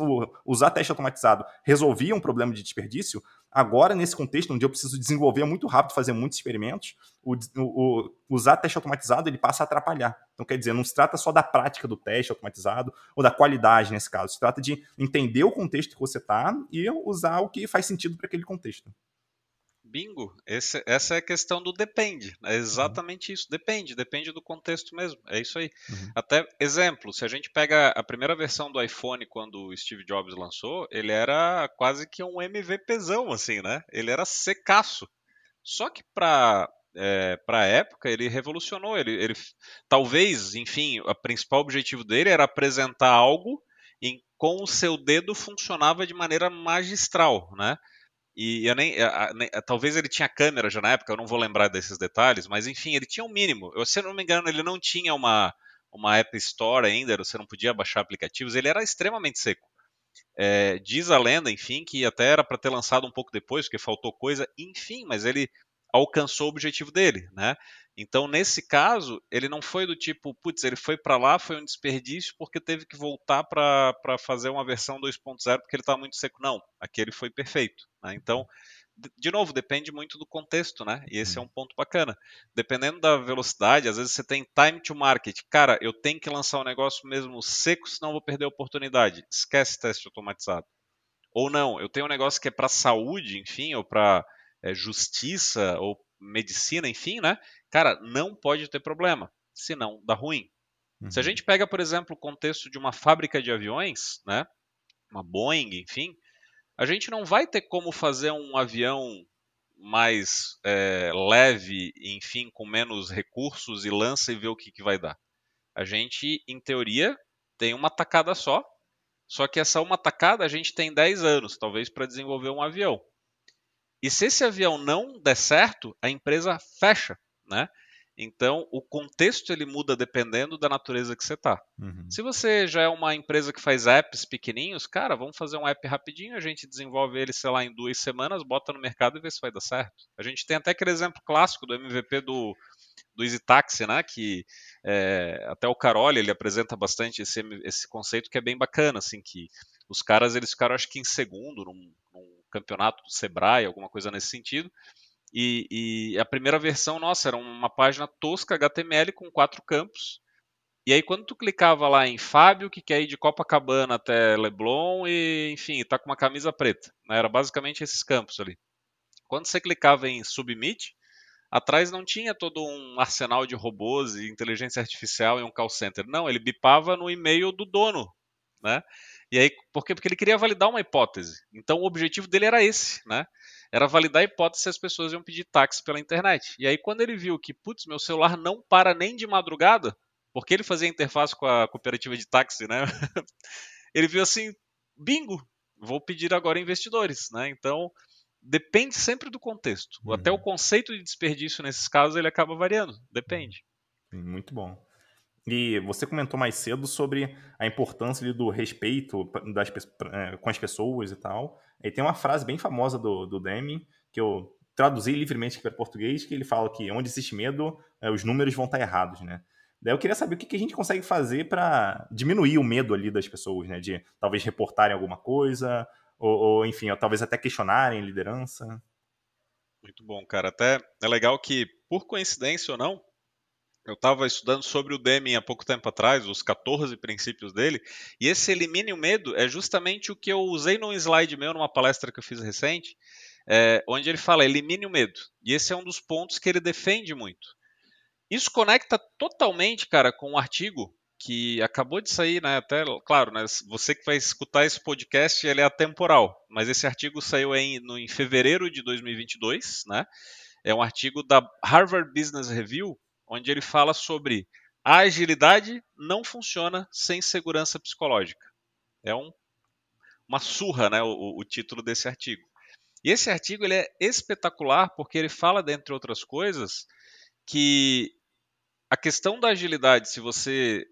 usar teste automatizado resolvia um problema de desperdício, agora, nesse contexto, onde eu preciso desenvolver muito rápido, fazer muitos experimentos, o, o, usar teste automatizado ele passa a atrapalhar. Então, quer dizer, não se trata só da prática do teste automatizado ou da qualidade nesse caso. Se trata de entender o contexto que você está e usar o que faz sentido para aquele contexto. Bingo. Esse, essa é a questão do depende. É exatamente uhum. isso. Depende, depende do contexto mesmo. É isso aí. Uhum. Até exemplo, se a gente pega a primeira versão do iPhone quando o Steve Jobs lançou, ele era quase que um MVPzão, assim, né? Ele era secaço. Só que para é, para a época ele revolucionou. Ele, ele, talvez, enfim, o principal objetivo dele era apresentar algo em com o seu dedo funcionava de maneira magistral, né? E eu nem, talvez ele tinha câmera já na época, eu não vou lembrar desses detalhes, mas enfim, ele tinha um mínimo. Eu, se eu não me engano, ele não tinha uma, uma App Store ainda, você não podia baixar aplicativos, ele era extremamente seco. É, diz a lenda, enfim, que até era para ter lançado um pouco depois, porque faltou coisa, enfim, mas ele alcançou o objetivo dele, né? Então, nesse caso, ele não foi do tipo, putz, ele foi para lá, foi um desperdício porque teve que voltar para fazer uma versão 2.0 porque ele estava muito seco. Não, aquele foi perfeito. Né? Então, de novo, depende muito do contexto, né? E esse é um ponto bacana. Dependendo da velocidade, às vezes você tem time to market. Cara, eu tenho que lançar um negócio mesmo seco, senão vou perder a oportunidade. Esquece teste automatizado. Ou não, eu tenho um negócio que é para saúde, enfim, ou para é, justiça, ou medicina, enfim, né? Cara, não pode ter problema, senão dá ruim. Uhum. Se a uhum. gente pega, por exemplo, o contexto de uma fábrica de aviões, né? Uma Boeing, enfim, a gente não vai ter como fazer um avião mais é, leve, enfim, com menos recursos e lança e ver o que, que vai dar. A gente, em teoria, tem uma tacada só, só que essa uma tacada a gente tem 10 anos, talvez, para desenvolver um avião. E se esse avião não der certo, a empresa fecha, né? Então, o contexto ele muda dependendo da natureza que você está. Uhum. Se você já é uma empresa que faz apps pequenininhos, cara, vamos fazer um app rapidinho, a gente desenvolve ele, sei lá, em duas semanas, bota no mercado e vê se vai dar certo. A gente tem até aquele exemplo clássico do MVP do, do Easy Taxi, né? Que é, até o Caroli ele apresenta bastante esse, esse conceito que é bem bacana, assim, que os caras eles ficaram acho que em segundo num, num campeonato do Sebrae, alguma coisa nesse sentido. E, e, a primeira versão, nossa, era uma página tosca HTML com quatro campos. E aí quando tu clicava lá em Fábio, que quer ir de Copacabana até Leblon e, enfim, tá com uma camisa preta. Né? Era basicamente esses campos ali. Quando você clicava em Submit, atrás não tinha todo um arsenal de robôs e inteligência artificial e um call center. Não, ele bipava no e-mail do dono, né? E aí, por quê? Porque ele queria validar uma hipótese. Então o objetivo dele era esse, né? Era validar a hipótese se as pessoas iam pedir táxi pela internet. E aí quando ele viu que, putz, meu celular não para nem de madrugada, porque ele fazia interface com a cooperativa de táxi, né? ele viu assim, bingo, vou pedir agora investidores, né? Então, depende sempre do contexto. Uhum. Até o conceito de desperdício nesses casos ele acaba variando, depende. Muito bom. E você comentou mais cedo sobre a importância do respeito das, é, com as pessoas e tal. E tem uma frase bem famosa do, do Deming, que eu traduzi livremente para português, que ele fala que onde existe medo, é, os números vão estar errados, né? Daí eu queria saber o que, que a gente consegue fazer para diminuir o medo ali das pessoas, né? De talvez reportarem alguma coisa, ou, ou enfim, ou talvez até questionarem liderança. Muito bom, cara. Até é legal que, por coincidência ou não, eu estava estudando sobre o Deming há pouco tempo atrás, os 14 princípios dele, e esse elimine o medo é justamente o que eu usei num slide meu, numa palestra que eu fiz recente, é, onde ele fala elimine o medo. E esse é um dos pontos que ele defende muito. Isso conecta totalmente, cara, com um artigo que acabou de sair, né? Até, claro, né, você que vai escutar esse podcast, ele é atemporal, mas esse artigo saiu em, no, em fevereiro de 2022, né? É um artigo da Harvard Business Review, onde ele fala sobre a agilidade não funciona sem segurança psicológica. É um, uma surra, né, o, o, título desse artigo. E esse artigo ele é espetacular porque ele fala, dentre outras coisas, que a questão da agilidade, se você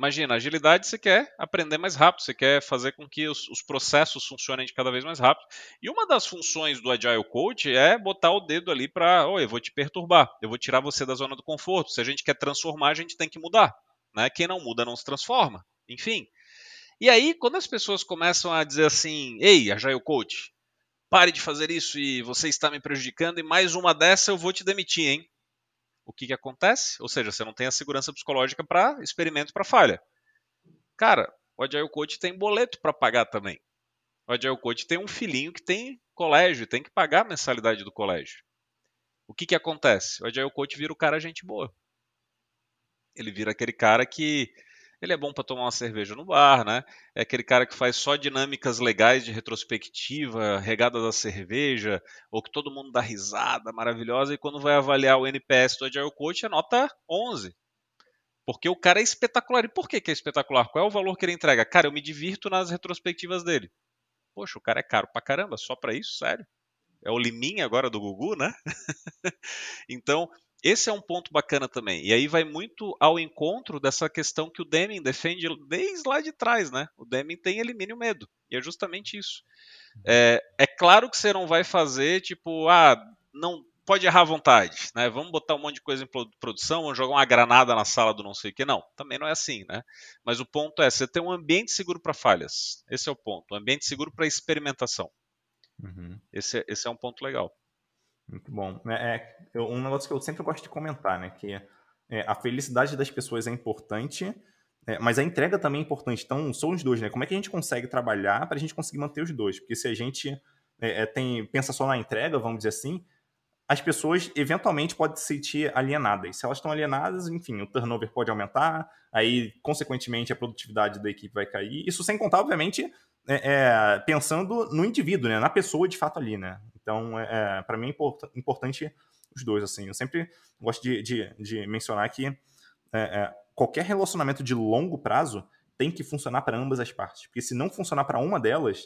Imagina, agilidade você quer aprender mais rápido, você quer fazer com que os, os, processos funcionem de cada vez mais rápido. E uma das funções do Agile Coach é botar o dedo ali para, oh, eu vou te perturbar, eu vou tirar você da zona do conforto. Se a gente quer transformar, a gente tem que mudar. Né? Quem não muda não se transforma. Enfim. E aí, quando as pessoas começam a dizer assim, ei, Agile Coach, pare de fazer isso e você está me prejudicando, e mais uma dessa eu vou te demitir, hein? O que, que acontece? Ou seja, você não tem a segurança psicológica para experimento para falha. Cara, o Agile Coach tem boleto para pagar também. O Agile Coach tem um filhinho que tem colégio, tem que pagar a mensalidade do colégio. O que que acontece? O Agile Coach vira o cara gente boa. Ele vira aquele cara que ele é bom para tomar uma cerveja no bar, né? É aquele cara que faz só dinâmicas legais de retrospectiva, regada da cerveja, ou que todo mundo dá risada maravilhosa, e quando vai avaliar o NPS do Agile Coach é nota 11. Porque o cara é espetacular. E por que, que é espetacular? Qual é o valor que ele entrega? Cara, eu me divirto nas retrospectivas dele. Poxa, o cara é caro pra caramba, só para isso? Sério? É o Liminha agora do Gugu, né? então, esse é um ponto bacana também. E aí vai muito ao encontro dessa questão que o Deming defende desde lá de trás, né? O Deming tem elimine o medo. E é justamente isso. É, é claro que você não vai fazer, tipo, ah, não pode errar à vontade, né? Vamos botar um monte de coisa em produção, vamos jogar uma granada na sala do não sei o que. Não, também não é assim, né? Mas o ponto é, você ter um ambiente seguro para falhas. Esse é o ponto. Um ambiente seguro para experimentação. Uhum. Esse, é, esse é um ponto legal. Muito bom. É, é, um negócio que eu sempre gosto de comentar, né? Que é, a felicidade das pessoas é importante, é, mas a entrega também é importante. Então, são os dois, né? Como é que a gente consegue trabalhar para a gente conseguir manter os dois? Porque se a gente é, é, tem, pensa só na entrega, vamos dizer assim, as pessoas eventualmente podem se sentir alienadas. Se elas estão alienadas, enfim, o turnover pode aumentar, aí, consequentemente, a produtividade da equipe vai cair. Isso sem contar, obviamente, é, pensando no indivíduo, né? Na pessoa de fato ali, né? Então, é, é para mim é import, importante os dois, assim. Eu sempre gosto de, de, de mencionar que é, é, qualquer relacionamento de longo prazo tem que funcionar para ambas as partes. Porque se não funcionar para uma delas,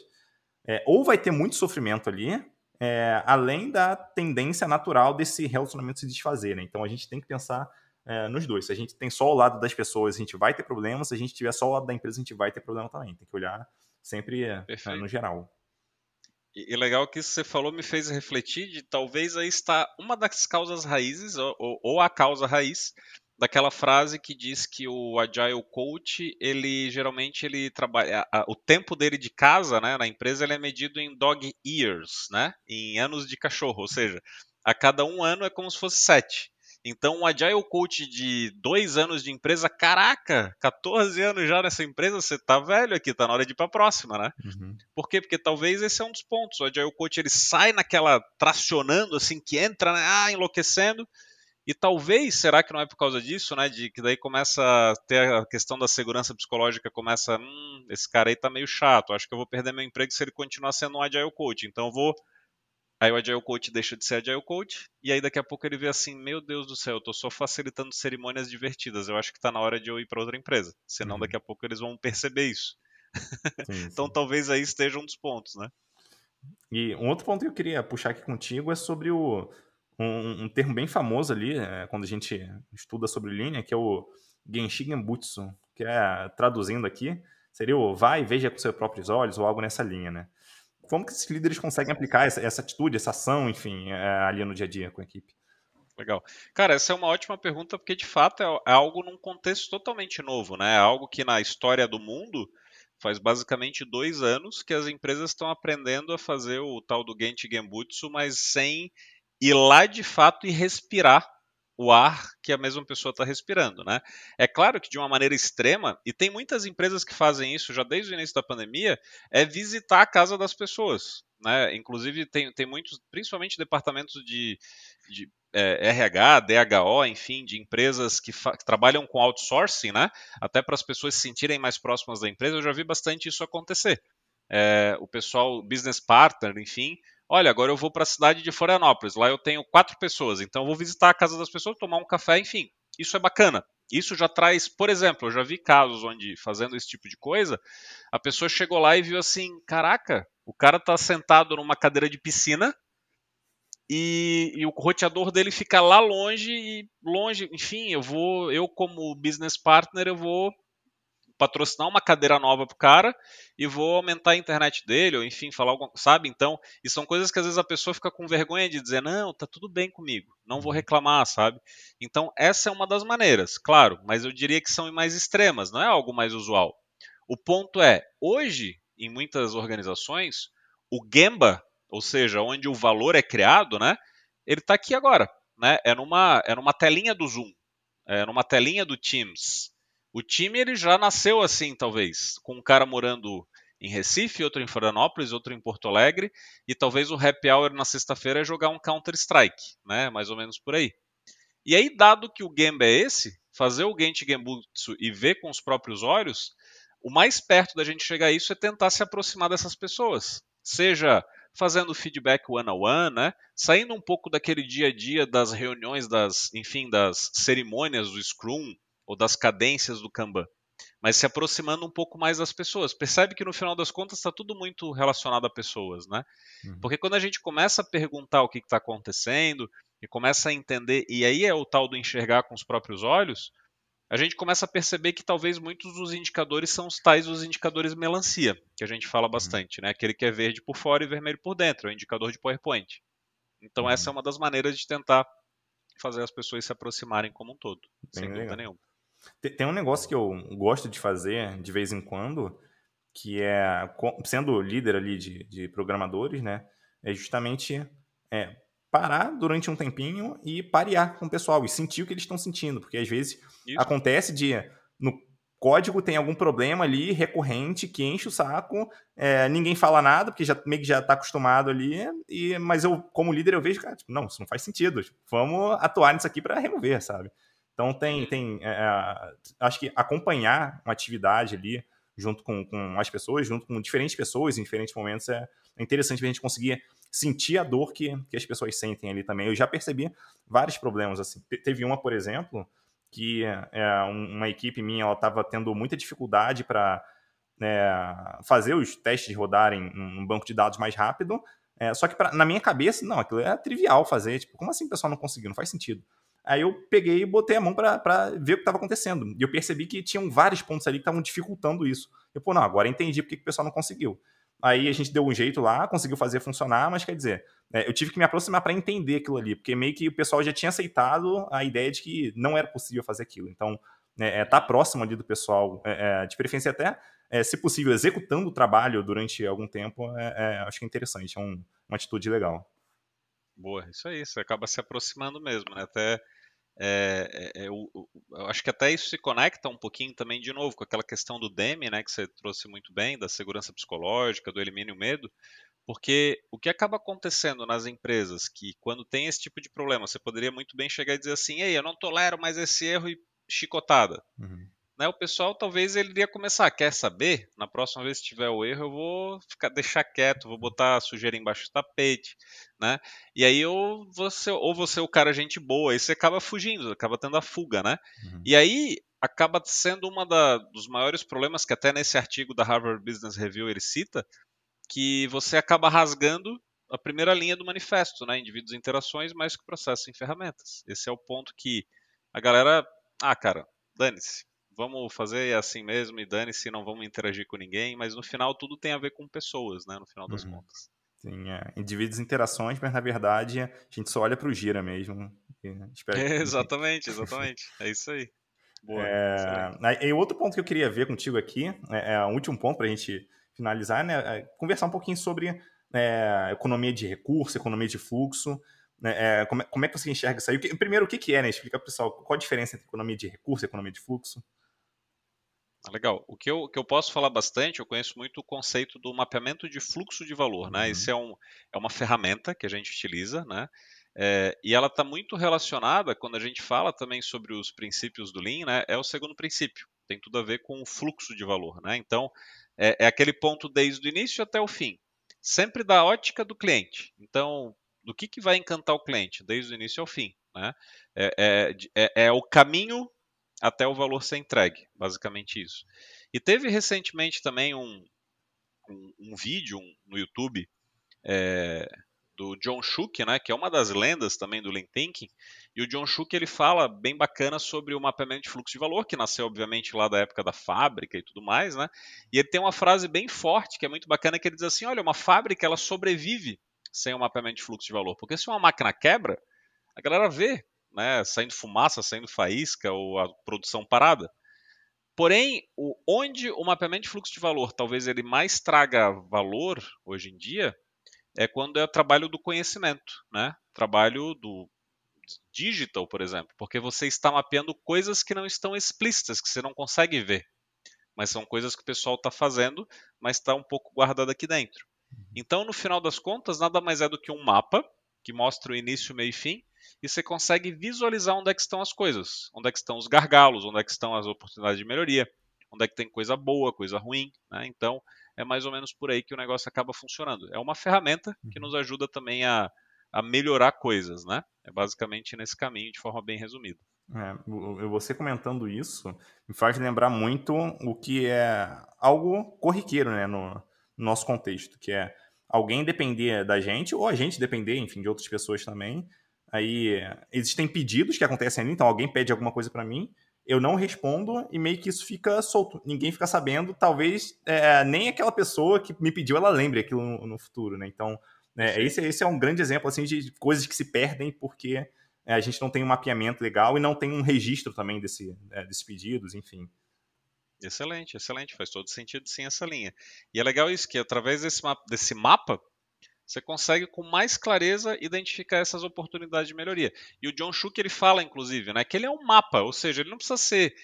é, ou vai ter muito sofrimento ali, é, além da tendência natural desse relacionamento se desfazer. Né? Então, a gente tem que pensar nos dois. Se a gente tem só o lado das pessoas, a gente vai ter problemas. Se a gente tiver só o lado da empresa, a gente vai ter problema também. Tem que olhar sempre no geral. E, legal que isso que você falou me fez refletir de talvez aí está uma das causas raízes, ou, ou, a causa raiz, daquela frase que diz que o agile coach ele geralmente ele trabalha o tempo dele de casa né na empresa ele é medido em dog years né em anos de cachorro. Ou seja a cada um ano é como se fosse sete então, um Agile Coach de dois anos de empresa, caraca, 14 anos já nessa empresa, você tá velho aqui, tá na hora de ir pra próxima, né? Uhum. Por quê? Porque talvez esse é um dos pontos. O Agile Coach ele sai naquela tracionando, assim, que entra, né? Ah, enlouquecendo. E talvez, será que não é por causa disso, né? De que daí começa a ter a questão da segurança psicológica, começa, hum, esse cara aí tá meio chato, acho que eu vou perder meu emprego se ele continuar sendo um Agile Coach. Então eu vou Aí o Agile Coach deixa de ser Agile Coach, e aí daqui a pouco ele vê assim, meu Deus do céu, eu tô só facilitando cerimônias divertidas, eu acho que tá na hora de eu ir para outra empresa. Senão uhum. daqui a pouco eles vão perceber isso. Sim, então sim. talvez aí esteja um dos pontos, né? E um outro ponto que eu queria puxar aqui contigo é sobre o, um, um termo bem famoso ali, é, quando a gente estuda sobre linha, que é o Genshin Genbutsu, que é, traduzindo aqui, seria o vai e veja com seus próprios olhos, ou algo nessa linha, né? Como que esses líderes conseguem aplicar essa, essa atitude, essa ação, enfim, é, ali no dia a dia com a equipe? Legal. Cara, essa é uma ótima pergunta, porque de fato é, é algo num contexto totalmente novo, né? É algo que na história do mundo faz basicamente dois anos que as empresas estão aprendendo a fazer o tal do Genchi Genbutsu, mas sem ir lá de fato e respirar o ar que a mesma pessoa está respirando, né? É claro que de uma maneira extrema, e tem muitas empresas que fazem isso já desde o início da pandemia, é visitar a casa das pessoas, né? Inclusive tem, tem muitos, principalmente departamentos de, de é, RH, DHO, enfim, de empresas que, que, trabalham com outsourcing, né? Até para as pessoas se sentirem mais próximas da empresa, eu já vi bastante isso acontecer. É, o pessoal, business partner, enfim, Olha, agora eu vou para a cidade de Florianópolis, lá eu tenho quatro pessoas, então eu vou visitar a casa das pessoas, tomar um café, enfim. Isso é bacana. Isso já traz, por exemplo, eu já vi casos onde, fazendo esse tipo de coisa, a pessoa chegou lá e viu assim: caraca, o cara está sentado numa cadeira de piscina e, e, o roteador dele fica lá longe e longe, enfim, eu vou, eu como business partner, eu vou patrocinar uma cadeira nova pro cara e vou aumentar a internet dele, ou enfim, falar alguma sabe? Então, e são coisas que às vezes a pessoa fica com vergonha de dizer, não, tá tudo bem comigo, não vou uhum. reclamar, sabe? Então, essa é uma das maneiras, claro, mas eu diria que são mais extremas, não é algo mais usual. O ponto é, hoje, em muitas organizações, o Gemba, ou seja, onde o valor é criado, né? Ele está aqui agora, né? É numa, é numa telinha do Zoom, é numa telinha do Teams. O time ele já nasceu assim, talvez, com um cara morando em Recife, outro em Florianópolis, outro em Porto Alegre, e talvez o happy hour na sexta-feira é jogar um Counter-Strike, né? Mais ou menos por aí. E aí, dado que o game é esse, fazer o Genchi Genbutsu e ver com os próprios olhos, o mais perto da gente chegar a isso é tentar se aproximar dessas pessoas. Seja fazendo feedback one on one, né? Saindo um pouco daquele dia a dia das reuniões, das, enfim, das cerimônias do Scrum ou das cadências do Kanban mas se aproximando um pouco mais das pessoas. Percebe que no final das contas está tudo muito relacionado a pessoas, né? Uhum. Porque quando a gente começa a perguntar o que está acontecendo e começa a entender, e aí é o tal do enxergar com os próprios olhos, a gente começa a perceber que talvez muitos dos indicadores são os tais os indicadores melancia, que a gente fala uhum. bastante, né? Aquele que é verde por fora e vermelho por dentro, é o indicador de PowerPoint. Então uhum. essa é uma das maneiras de tentar fazer as pessoas se aproximarem como um todo, Bem sem legal. dúvida nenhuma. Tem um negócio que eu gosto de fazer de vez em quando, que é, sendo líder ali de, de programadores, né, é justamente é, parar durante um tempinho e parear com o pessoal e sentir o que eles estão sentindo, porque às vezes Isso. acontece de no código tem algum problema ali recorrente que enche o saco, é, ninguém fala nada porque já meio que já está acostumado ali, e mas eu como líder eu vejo, cara, tipo, não, isso não faz sentido, vamos atuar nisso aqui para remover, sabe? Então tem, uhum. tem é, é, acho que acompanhar uma atividade ali junto com, com as pessoas, junto com diferentes pessoas em diferentes momentos é, é interessante a gente conseguir sentir a dor que, que as pessoas sentem ali também. Eu já percebi vários problemas assim. Teve uma, por exemplo, que é, uma equipe minha ela estava tendo muita dificuldade para é, fazer os testes rodarem num banco de dados mais rápido. É, só que pra, na minha cabeça, não, aquilo é trivial fazer. Tipo, como assim o pessoal não conseguiu? Não faz sentido. Aí eu peguei e botei a mão para ver o que estava acontecendo. E eu percebi que tinham vários pontos ali que estavam dificultando isso. Eu, pô, não, agora entendi porque que o pessoal não conseguiu. Aí a gente deu um jeito lá, conseguiu fazer funcionar, mas quer dizer, é, eu tive que me aproximar para entender aquilo ali, porque meio que o pessoal já tinha aceitado a ideia de que não era possível fazer aquilo. Então, é, é tá próximo ali do pessoal, é, é de preferência até, é, se possível, executando o trabalho durante algum tempo, é, é acho que é interessante, é um, uma atitude legal. Boa, isso aí, você acaba se aproximando mesmo, né? Até é, é, é, eu, eu, acho que até isso se conecta um pouquinho também de novo com aquela questão do DEME, né, que você trouxe muito bem, da segurança psicológica, do elimine o medo, porque o que acaba acontecendo nas empresas que quando tem esse tipo de problema, você poderia muito bem chegar e dizer assim, ei, eu não tolero mais esse erro e chicotada. Uhum né, o pessoal talvez ele iria começar, quer saber? Na próxima vez que tiver o erro, eu vou ficar deixar quieto, vou botar a sujeira embaixo do tapete, né? E aí ou você ou você é o cara gente boa, aí você acaba fugindo, acaba tendo a fuga, né? Uhum. E aí acaba sendo uma da, dos maiores problemas que até nesse artigo da Harvard Business Review ele cita, que você acaba rasgando a primeira linha do manifesto, né? Indivíduos e interações mais que processo em ferramentas. Esse é o ponto que a galera, ah, cara, dane-se vamos fazer assim mesmo e dane-se, não vamos interagir com ninguém, mas no final tudo tem a ver com pessoas, né? No final das uhum. contas. Sim, é. indivíduos interações, mas na verdade a gente só olha para o gira mesmo. É, exatamente, exatamente. É isso aí. Boa, é, e outro ponto que eu queria ver contigo aqui, é, é o último ponto para a gente finalizar, né? É conversar um pouquinho sobre é, economia de recurso, economia de fluxo. Né? É, como, é, como, é que você enxerga isso aí? Primeiro, o que, que é, né? Explica para o pessoal qual a diferença entre economia de recurso e economia de fluxo. Ah, legal. O que eu, que eu posso falar bastante, eu conheço muito o conceito do mapeamento de fluxo de valor. Né? Uhum. Isso é, um, é uma ferramenta que a gente utiliza, né? É, e ela está muito relacionada, quando a gente fala também sobre os princípios do Lean, né? é o segundo princípio. Tem tudo a ver com o fluxo de valor. Né? Então, é, é aquele ponto desde o início até o fim. Sempre da ótica do cliente. Então, do que, que vai encantar o cliente, desde o início ao fim. Né? É, é, é, é o caminho até o valor ser entregue, basicamente isso. E teve recentemente também um, um, um vídeo no YouTube é, do John Shook, né, que é uma das lendas também do Lean Thinking, e o John Shook ele fala bem bacana sobre o mapeamento de fluxo de valor, que nasceu obviamente lá da época da fábrica e tudo mais, né? E ele tem uma frase bem forte que é muito bacana que ele diz assim: olha, uma fábrica ela sobrevive sem o mapeamento de fluxo de valor, porque se uma máquina quebra, a galera vê né, saindo fumaça, saindo faísca ou a produção parada. Porém, o, onde o mapeamento de fluxo de valor talvez ele mais traga valor hoje em dia é quando é o trabalho do conhecimento, né? Trabalho do digital, por exemplo, porque você está mapeando coisas que não estão explícitas, que você não consegue ver. mas são coisas que o pessoal está fazendo, mas está um pouco guardado aqui dentro. Uhum. Então, no final das contas, nada mais é do que um mapa que mostra o início, meio e fim, e você consegue visualizar onde é que estão as coisas, onde é que estão os gargalos, onde é que estão as oportunidades de melhoria, onde é que tem coisa boa, coisa ruim. Né? Então, é mais ou menos por aí que o negócio acaba funcionando. É uma ferramenta que uhum. nos ajuda também a, a melhorar coisas, né? É basicamente nesse caminho, de forma bem resumida. É, você comentando isso me faz lembrar muito o que é algo corriqueiro né, no, no nosso contexto, que é alguém depender da gente, ou a gente depender, enfim, de outras pessoas também. Aí existem pedidos que acontecem ali, então alguém pede alguma coisa para mim, eu não respondo e meio que isso fica solto. Ninguém fica sabendo, talvez é, nem aquela pessoa que me pediu ela lembre aquilo no, no futuro, né? Então, é, esse, esse é um grande exemplo assim de coisas que se perdem porque é, a gente não tem um mapeamento legal e não tem um registro também desse, é, desses pedidos, enfim. Excelente, excelente, faz todo sentido sim essa linha. E é legal isso, que através desse, mapa, desse mapa você consegue com mais clareza identificar essas oportunidades de melhoria. E o John Schuch ele fala, inclusive, né, que ele é um mapa, ou seja, ele não precisa ser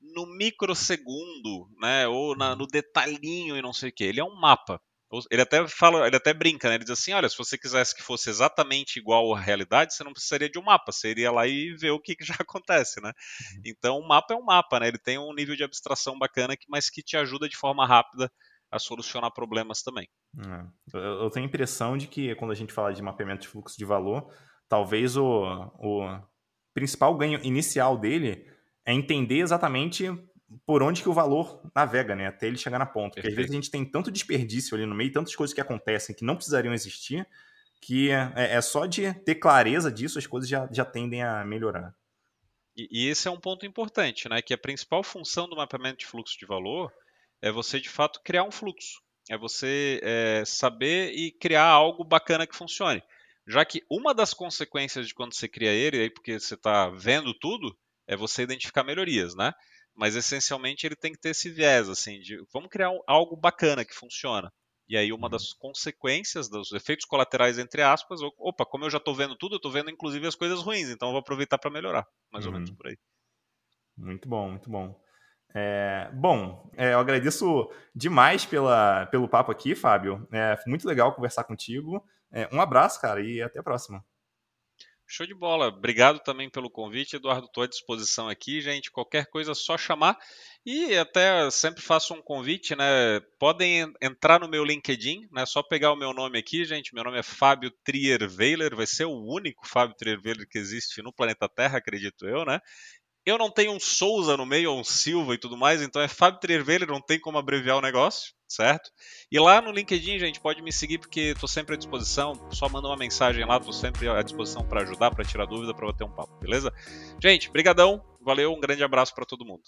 no microsegundo, né, ou na, uhum. no detalhinho e não sei o que. Ele é um mapa. Ele até fala, ele até brinca, né? Ele diz assim: olha, se você quisesse que fosse exatamente igual à realidade, você não precisaria de um mapa, você iria lá e ver o que, que já acontece, né? Uhum. Então, o mapa é um mapa, né? Ele tem um nível de abstração bacana, mas que te ajuda de forma rápida a solucionar problemas também. É. Eu tenho a impressão de que quando a gente fala de mapeamento de fluxo de valor, talvez o, o principal ganho inicial dele é entender exatamente por onde que o valor navega, né? Até ele chegar na ponta. Porque às vezes a gente tem tanto desperdício ali no meio, tantas coisas que acontecem que não precisariam existir, que é, é só de ter clareza disso, as coisas já, já tendem a melhorar. E, e esse é um ponto importante, né? Que a principal função do mapeamento de fluxo de valor é você de fato criar um fluxo. É você é, saber e criar algo bacana que funcione. Já que uma das consequências de quando você cria ele, aí porque você está vendo tudo, é você identificar melhorias, né? Mas essencialmente ele tem que ter esse viés, assim, de vamos criar algo bacana que funciona. E aí uma uhum. das consequências, dos efeitos colaterais, entre aspas, opa, como eu já estou vendo tudo, eu estou vendo inclusive as coisas ruins, então eu vou aproveitar para melhorar. Mais uhum. ou menos uhum. por aí. Muito bom, muito bom. É, bom, é, eu agradeço demais pela, pelo papo aqui, Fábio. É muito legal conversar contigo. É, um abraço, cara, e até a próxima. Show de bola. Obrigado também pelo convite, Eduardo. Estou à disposição aqui, gente. Qualquer coisa é só chamar. E até sempre faço um convite, né? Podem entrar no meu LinkedIn, né? Só pegar o meu nome aqui, gente. Meu nome é Fábio Trierweiler. Vai ser o único Fábio Trierweiler que existe no planeta Terra, acredito eu, né? Eu não tenho um Souza no meio, ou um Silva e tudo mais, então é Fábio Trervelha, não tem como abreviar o negócio, certo? E lá no LinkedIn, gente, pode me seguir porque estou sempre à disposição, só manda uma mensagem lá, estou sempre à disposição para ajudar, para tirar dúvida, para bater um papo, beleza? Gente, brigadão, valeu, um grande abraço para todo mundo.